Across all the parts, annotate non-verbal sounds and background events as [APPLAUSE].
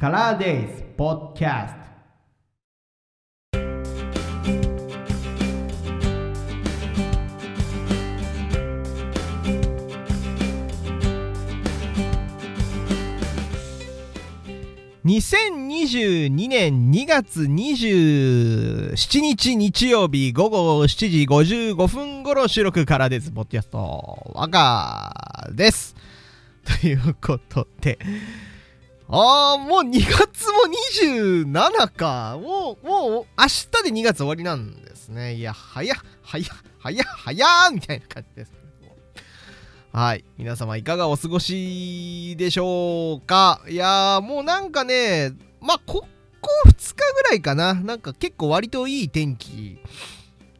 カラーデイズポッキャスト2022年2月27日日曜日午後7時55分頃収録からです。ポッドキャスト、若です。ということで、あー、もう2月も27か。もう、もう、明日で2月終わりなんですね。いや、早っ、早っ、早っ、早っ、みたいな感じです。はい。皆様いかがお過ごしでしょうかいやー、もうなんかね、まあ、ここ2日ぐらいかな。なんか結構割といい天気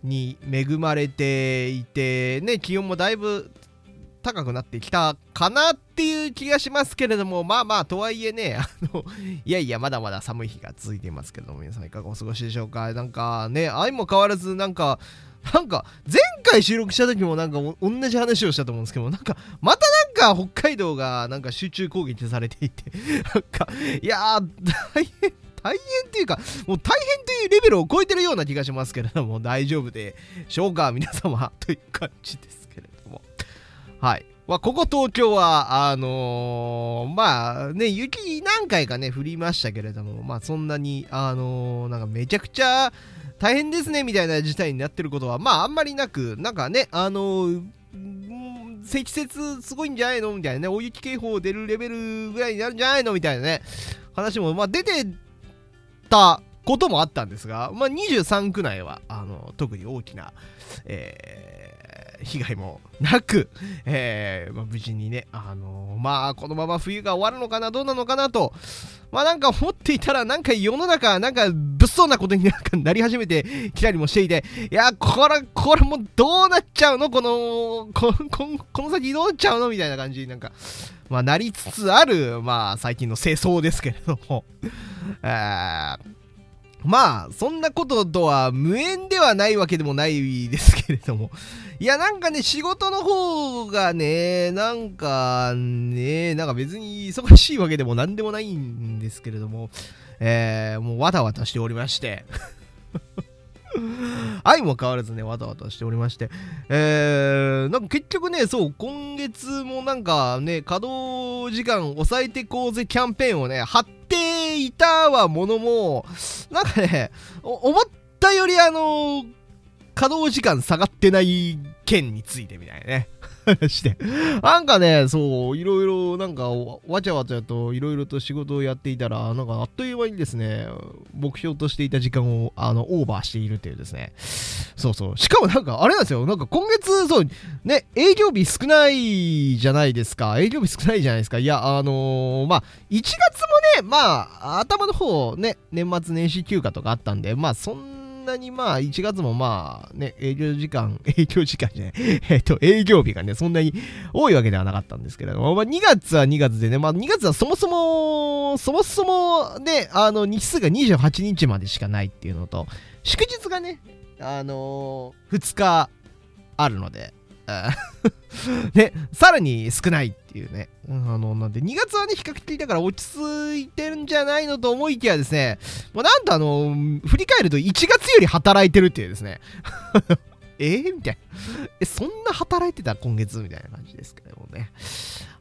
に恵まれていて、ね、気温もだいぶ高くなってきたかなっていう気がしますけれども、まあまあ、とはいえね、[LAUGHS] あの、いやいや、まだまだ寒い日が続いていますけども、皆さんいかがお過ごしでしょうか？なんかね、愛も変わらず、なんか、なんか、前回収録した時もなんか同じ話をしたと思うんですけど、なんか、またなんか北海道がなんか集中攻撃されていて、[LAUGHS] なんか、いやー、大変、大変っていうか、もう大変というレベルを超えてるような気がしますけれども、大丈夫でしょうか、皆様、という感じですけれども。はい。まあ、ここ東京は、あのー、まあね、雪何回かね、降りましたけれども、まあそんなに、あのー、なんかめちゃくちゃ、大変ですねみたいな事態になってることはまああんまりなくなんかねあの積雪すごいんじゃないの？みたいなね大雪警報出るレベルぐらいになるんじゃないの？みたいなね話もまあ出てたこともあったんですが、まあ、23区内はあの特に大きな、え被害もなく、えーまあ、無事にね、あのー、まあ、このまま冬が終わるのかな、どうなのかなと、まあなんか思っていたら、なんか世の中、なんか物騒なことになんかなり始めてきたりもしていて、いや、これ、これもうどうなっちゃうの？この、こここの先どうなっちゃうの？みたいな感じになんか、まあなりつつある、まあ最近の世相ですけれども、[LAUGHS] えーまあ、そんなこととは無縁ではないわけでもないですけれども。[LAUGHS] いや、なんかね、仕事の方がね、なんかね、なんか別に忙しいわけでも何でもないんですけれども、えー、もうわたわたしておりまして。[LAUGHS] 愛も変わらずね、わたわたしておりまして、えー、なんか結局ね、そう、今月もなんかね、稼働時間抑えてこうぜキャンペーンをね、貼っていたはものも、なんかね、思ったよりあの、稼働時間下がってない件についてみたいなね。して。なんかね、そう、いろいろ、なんか、わちゃわちゃといろいろと仕事をやっていたら、なんかあっという間にですね、目標としていた時間を、あの、オーバーしているっていうですね。そうそう。しかもなんか、あれなんですよ。なんか今月、そう、ね、営業日少ないじゃないですか。営業日少ないじゃないですか。いや、あのー、まあ、1月もね、まあ、頭の方、ね、年末年始休暇とかあったんで、まあ、そんなにまあ1月もまあね、営業時間、[LAUGHS] 営業時間じゃない、[LAUGHS] えっと、営業日がね、そんなに多いわけではなかったんですけれども、まあ2月は2月でね、まあ2月はそもそも、そもそもね、あの日数が28日までしかないっていうのと、祝日がね、あのー、2日あるので、[LAUGHS] ね、さらに少ないっていうね。あの、なんで、2月はね、比較的だから落ち着いてるんじゃないのと思いきやですね、もうなんとあの、振り返ると1月より働いてるっていうですね。[LAUGHS] えー、みたいな。え、そんな働いてた今月？みたいな感じですけどもね。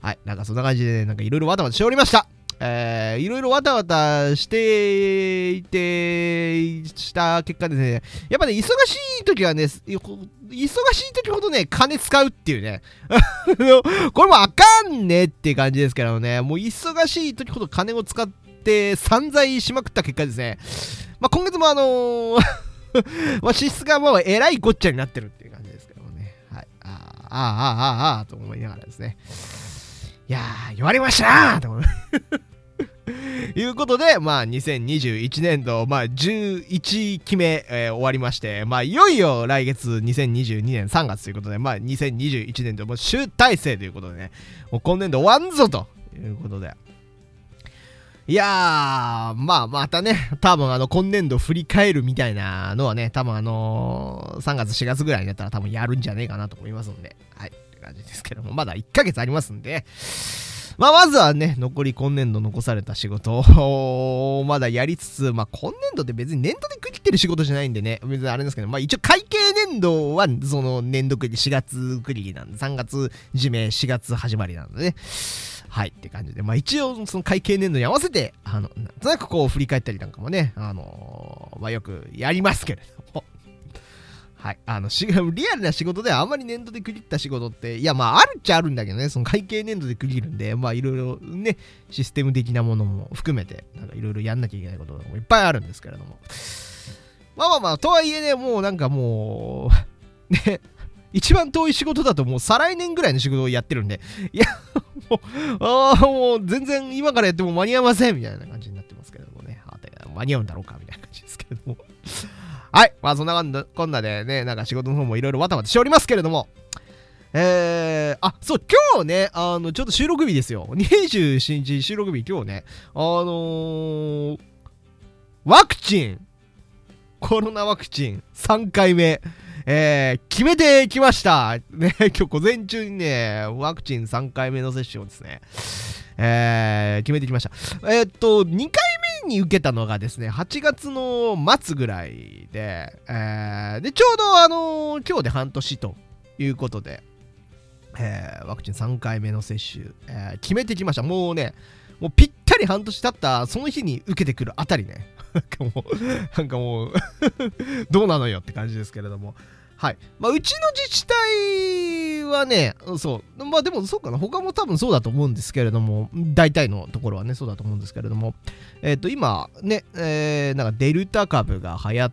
はい。なんかそんな感じで、ね、なんかいろいろわたわたしておりました。えー、いろいろわたわたしていて、した結果ですね、やっぱね、忙しい時はね、忙しい時ほどね、金使うっていうね。[LAUGHS] これもあかんねって感じですけどね、もう忙しい時ほど金を使って散財しまくった結果ですね、まあ、今月もあのー [LAUGHS] まあ、支出がもうえらいごっちゃになってるっていう感じですけどね。はい。ああ、ああ、ああ、ああ、と思いながらですね。いやー、言われましたーと思いいうことで、まあ、2021年度、まあ、11期目、えー、終わりまして、まあ、いよいよ来月2022年3月ということで、まあ、2021年度も集大成ということでね、もう今年度終わんぞということで。いやー、まあ、またね、多分あの、今年度振り返るみたいなのはね、多分あのー、3月、4月ぐらいになったら多分やるんじゃねえかなと思いますんで、はい、って感じですけども、まだ1ヶ月ありますんで、まあ、まずはね、残り今年度残された仕事を [LAUGHS] まだやりつつ、まあ、今年度って別に年度で区切ってる仕事じゃないんでね、別にあれですけど、まあ、一応会計年度は、その年度区切り、4月区切りなんで、3月締め、4月始まりなんでね。はいって感じで、まあ一応その会計年度に合わせて、あの、なんとなくこう振り返ったりなんかもね、あのー、まあよくやりますけれども。はい。あの、し [LAUGHS] リアルな仕事ではあまり年度で区切った仕事って、いや、まあ、あるっちゃあるんだけどね、その会計年度で区切るんで、まあ、いろいろね、システム的なものも含めて、なんかいろいろやんなきゃいけないこともいっぱいあるんですけれども。まあまあまあ、とはいえね、もうなんかもう、[LAUGHS] ね、一番遠い仕事だともう再来年ぐらいの仕事をやってるんで、いや、もう、ああ、もう全然今からやっても間に合いませんみたいな感じになってますけれどもね。間に合うんだろうかみたいな感じですけれども。はい。まあそんなこんなでね、なんか仕事の方もいろいろわたわたしておりますけれども。えー、あ、そう、今日ね、あの、ちょっと収録日ですよ。27日収録日、今日ね、あのー、ワクチン、コロナワクチン3回目、えー、決めてきました。ね、[LAUGHS] 今日午前中にね、ワクチン3回目の接種をですね、えー、決めてきました。えー、っと、2回に受けたのがですね、8月の末ぐらいで、えー、で、ちょうどあの今日で半年ということで、えー、ワクチン3回目の接種、えー、決めてきました。もうね、もうぴったり半年経ったその日に受けてくるあたりね、[LAUGHS] なんかもう、なんかもう [LAUGHS] どうなのよって感じですけれども。はい。まあ、うちの自治体はね、そう。まあ、でもそうかな。他も多分そうだと思うんですけれども、大体のところはね、そうだと思うんですけれども、えっ、ー、と、今、ね、えー、なんかデルタ株が流行っ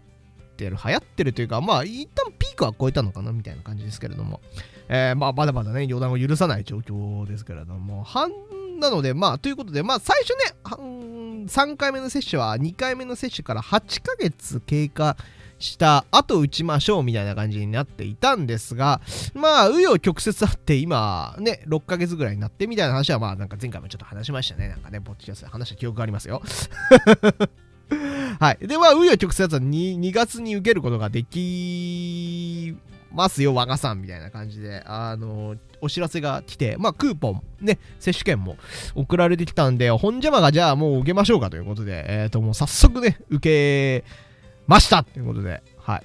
てる、流行ってるというか、まあ、一旦ピークは超えたのかな、みたいな感じですけれども、えー、まあ、まだまだね、予断を許さない状況ですけれども、半なので、まあ、ということで、まあ、最初ね、3回目の接種は2回目の接種から8ヶ月経過した後打ちましょうみたいな感じになっていたんですが、まあ、紆余曲折あって今、ね、6ヶ月ぐらいになってみたいな話は、まあ、なんか前回もちょっと話しましたね。なんかね、ポッドキャスト話した記憶がありますよ。[LAUGHS] はい。で、まあ、紆余曲折は 2, 2月に受けることができますよ、我がさんみたいな感じで、あの、お知らせが来て、まあ、クーポン、ね、接種券も送られてきたんで、本邪魔がじゃあもう受けましょうかということで、えっ、ー、と、もう早速ね、受けましたということで、はい。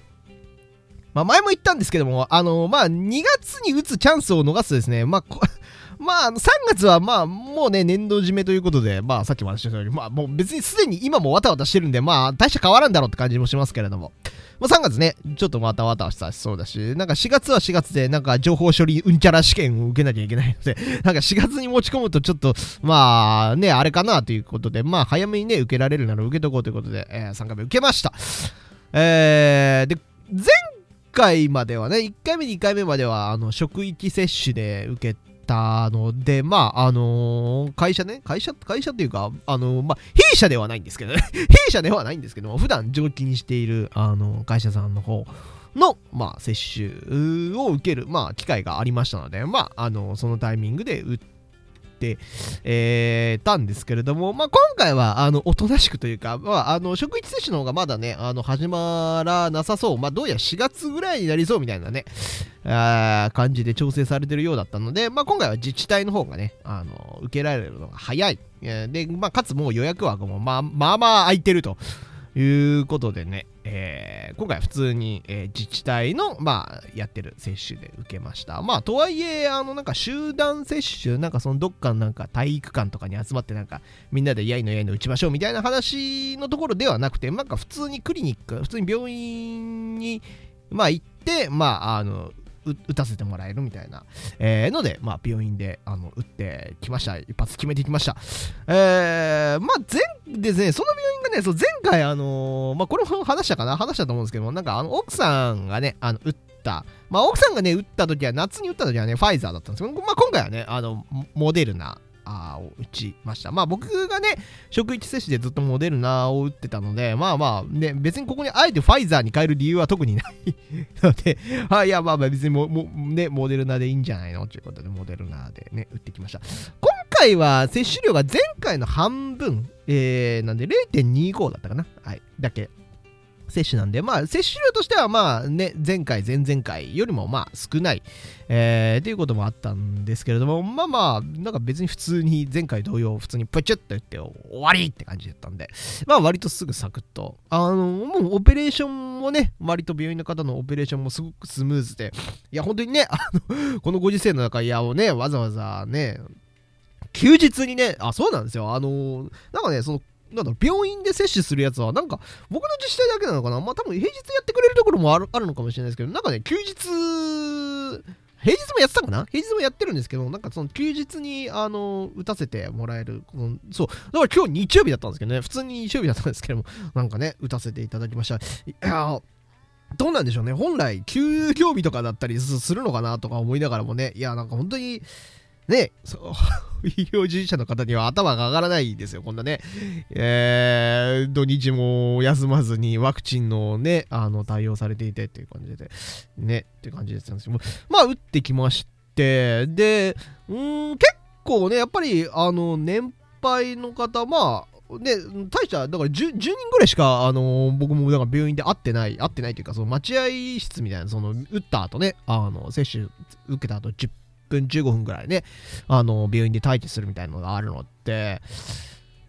まあ、前も言ったんですけども、あのまあ、2月に打つチャンスを逃すですね、まあ、[LAUGHS] まあ、3月はまあ、もうね、年度締めということで、まあ、さっきも話したように、まあ、もう別にすでに今もわたわたしてるんで、まあ、大した変わらんだろうって感じもしますけれども、まあ、3月ね、ちょっとまたわたわたしそうだし、なんか4月は4月で、なんか情報処理うんちゃら試験を受けなきゃいけないので、[LAUGHS] なんか4月に持ち込むとちょっと、まあね、あれかなということで、まあ早めにね、受けられるなら受けとこうということで、えー、3回目受けました。えー、で、前回まではね、1回目、2回目までは、あの、職域接種で受けてたので、まあ、あのー、会社ね、会社、会社っていうか、あのー、まあ、弊社ではないんですけどね、[LAUGHS] 弊社ではないんですけども、普段常勤にしている、あのー、会社さんの方の、まあ、接種を受ける、まあ、機会がありましたので、まあ、あのそのタイミングで打っ、て、えー、たんですけれども、まあ、今回は、あの、おとなしくというか、まあ、あの、職域接種の方がまだね、あの、始まらなさそう。まあ、どうやら4月ぐらいになりそうみたいなね、あ感じで調整されてるようだったので、まあ、今回は自治体の方がね、あの、受けられるのが早い。で、まあ、かつもう予約枠も、まあ、まあまあ空いてると。いうことでね、えー、今回普通に、えー、自治体の、まあ、やってる接種で受けました。まあ、とはいえ、あの、なんか集団接種、なんかそのどっかのなんか体育館とかに集まってなんかみんなでやいのやいの打ちましょうみたいな話のところではなくて、なんか普通にクリニック、普通に病院に、まあ行って、まあ、あの、打たせてもらえるみたいな、えー、ので、まあ、病院であの打ってきました。一発決めてきました。えー、まあ、前ですね、そのね、そう前回、あのー、まあ、これも話したかな？話したと思うんですけども、なんか、あの、奥さんがね、あの打った、まあ、奥さんがね、打った時は、夏に打った時はね、ファイザーだったんですけど、まあ、今回はね、あの、モデルナあを打ちました。まあ僕がね、職域接種でずっとモデルナを打ってたので、まあまあね、別にここにあえてファイザーに変える理由は特にないので、[LAUGHS] あいやまあまあ別にももね、モデルナでいいんじゃないのということで、モデルナでね、打ってきました。今回は接種量が前回の半分、えー、なんで0.25だったかなはい、だけ接種なんで、まあ、接種量としては、まあね、前回、前々回よりも、まあ、少ない、えー、っていうこともあったんですけれども、まあまあ、なんか別に普通に、前回同様、普通にプチュッと言って終わりって感じだったんで、まあ、割とすぐサクッと、あの、もうオペレーションもね、割と病院の方のオペレーションもすごくスムーズで、いや、本当にね、あの、このご時世の中、いや、をね、わざわざね、休日にね、あ、そうなんですよ。あのなんかね、その、なんだろ、病院で接種するやつは、なんか、僕の自治体だけなのかな？まあ多分平日やってくれるところもあるあるのかもしれないですけど、なんかね、休日、平日もやってたかな平日もやってるんですけど、なんかその休日に、あの、打たせてもらえる、このそう、だから今日日曜日だったんですけどね、普通に日曜日だったんですけども、なんかね、打たせていただきました。いやどうなんでしょうね。本来、休業日とかだったりするのかなとか思いながらもね、いや、なんか本当に、ね、そう [LAUGHS] 医療従事者の方には頭が上がらないですよ、こんなね。えー、土日も休まずにワクチンのね、あの、対応されていてっていう感じで、ね、っていう感じですよ。まあ、打ってきまして、で、うん、結構ね、やっぱり、あの、年配の方、まあ、ね、大した、だから 10, 10, 人ぐらいしか、あのー、僕もだから病院で会ってない、会ってないというか、その待合室みたいな、その、打った後ね、あの、接種受けた後10分15分ぐらいね、あの、病院で待機するみたいなのがあるのって、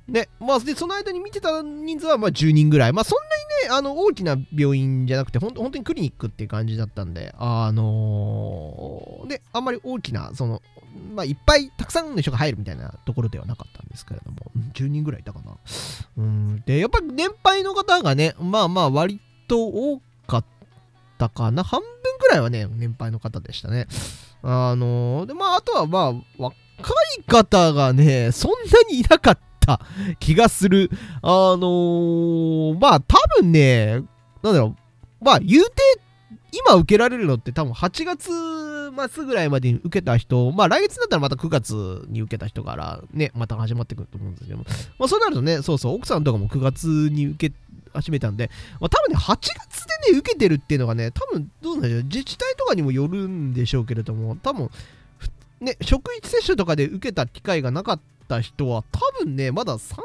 ね、まあ、で、その間に見てた人数は、まあ、10人ぐらい。まあ、そんなにね、あの、大きな病院じゃなくて、ほん本当にクリニックっていう感じだったんで、あのー、で、あんまり大きな、その、まあ、いっぱい、たくさんの人が入るみたいなところではなかったんですけれども、10人ぐらいいたかな。うん。で、やっぱり年配の方がね、まあまあ、割と多かったかな。半分ぐらいはね、年配の方でしたね。あのー、で、まあ、あとはまあ、若い方がね、そんなにいなかった気がする。あのー、まあ、多分ね、なんだろう、まあ、言うて、今受けられるのって多分8月末ぐらいまでに受けた人、まあ来月だったらまた9月に受けた人からね、また始まってくると思うんですけども、まあそうなるとね、そうそう、奥さんとかも9月に受け始めたんで、まあ、多分ね、8月でね、受けてるっていうのがね、多分どうなんでしょう、自治体とかにもよるんでしょうけれども、多分ね、職域接種とかで受けた機会がなかった人は、多分ね、まだ30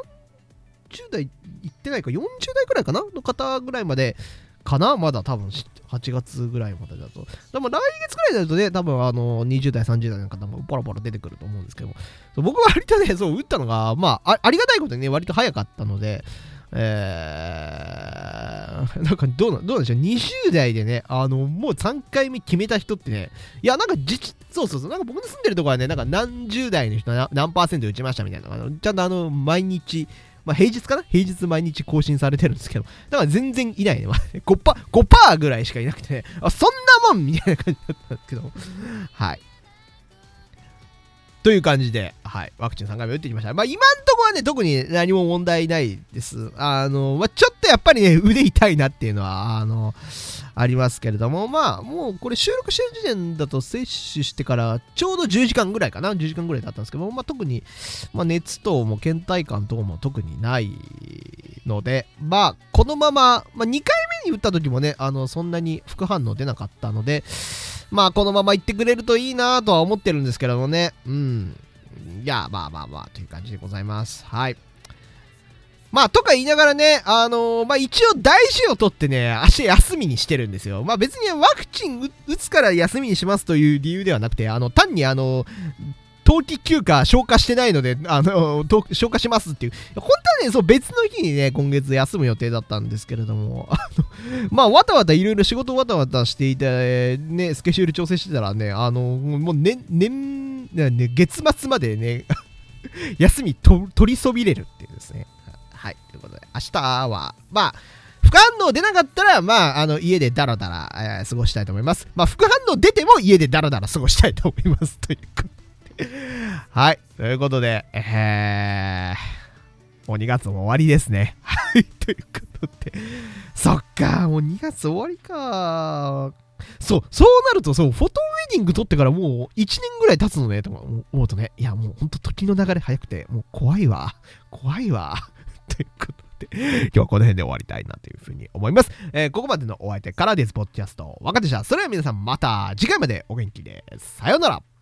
代いってないか、40代くらいかなの方ぐらいまで、かなまだ多分8月ぐらいまでだと。でも来月ぐらいになるとね、多分あの20代、30代の方もポロポロ出てくると思うんですけども、僕は割とね、そう、打ったのが、まあ、ありがたいことにね、割と早かったので、え、[LAUGHS] なんかどうな、どうなんでしょう、20代でね、あの、もう3回目決めた人ってね、いや、なんか実、そうそうそう、なんか僕の住んでるところはね、なんか何十代の人何パーセント打ちましたみたいな、あのちゃんとあの、毎日、まあ、平日かな？平日毎日更新されてるんですけど、だから全然いないね。[LAUGHS] 5%, 5ぐらいしかいなくて、ね、あ、そんなもんみたいな感じだったんですけど、はい。という感じで、はい、ワクチン3回目打ってきました。まあ、今んとこはね、特に何も問題ないです。あの、まあ、ちょっとやっぱりね、腕痛いなっていうのは、あの、ありますけれども、まあ、もうこれ収録してる時点だと接種してからちょうど10時間ぐらいかな、10時間ぐらいだったんですけども、まあ、特に、まあ、熱等も倦怠感等も特にないので、まあ、このまま、まあ、2回目に打った時もね、あの、そんなに副反応出なかったので、まあ、このまま行ってくれるといいなとは思ってるんですけどもね。うん。いや、まあまあまあ、という感じでございます。はい。まあ、とか言いながらね、あのー、まあ一応大事を取ってね、足休みにしてるんですよ。まあ別にワクチン打つから休みにしますという理由ではなくて、あの、単にあの、冬季休暇消化してないので、あの、消化しますっていう。本当はね、そう別の日にね、今月休む予定だったんですけれども、[LAUGHS] あの、まあ、わたわたいろいろ仕事わたわたしていて、ね、スケジュール調整してたらね、あの、もう年、年、ね、月末までね、[LAUGHS] 休みと取りそびれるっていうですね。はい。ということで、明日は、まあ、副反応出なかったら、まあ、あの、家でダラダラ、えー、過ごしたいと思います。まあ、副反応出ても家でダラダラ過ごしたいと思います。ということではい。ということで、えー、もう2月も終わりですね。はい。ということで、そっか、もう2月終わりか。そう、そうなると、そう、フォトウェディング撮ってからもう1年ぐらい経つのね、と思うとね、いや、もうほんと時の流れ早くて、もう怖いわ。怖いわ。[LAUGHS] ということで、今日はこの辺で終わりたいなというふうに思います。えー、ここまでのお相手からです、ポッドキャスト。若手者。それでは皆さんまた次回までお元気で。さようなら。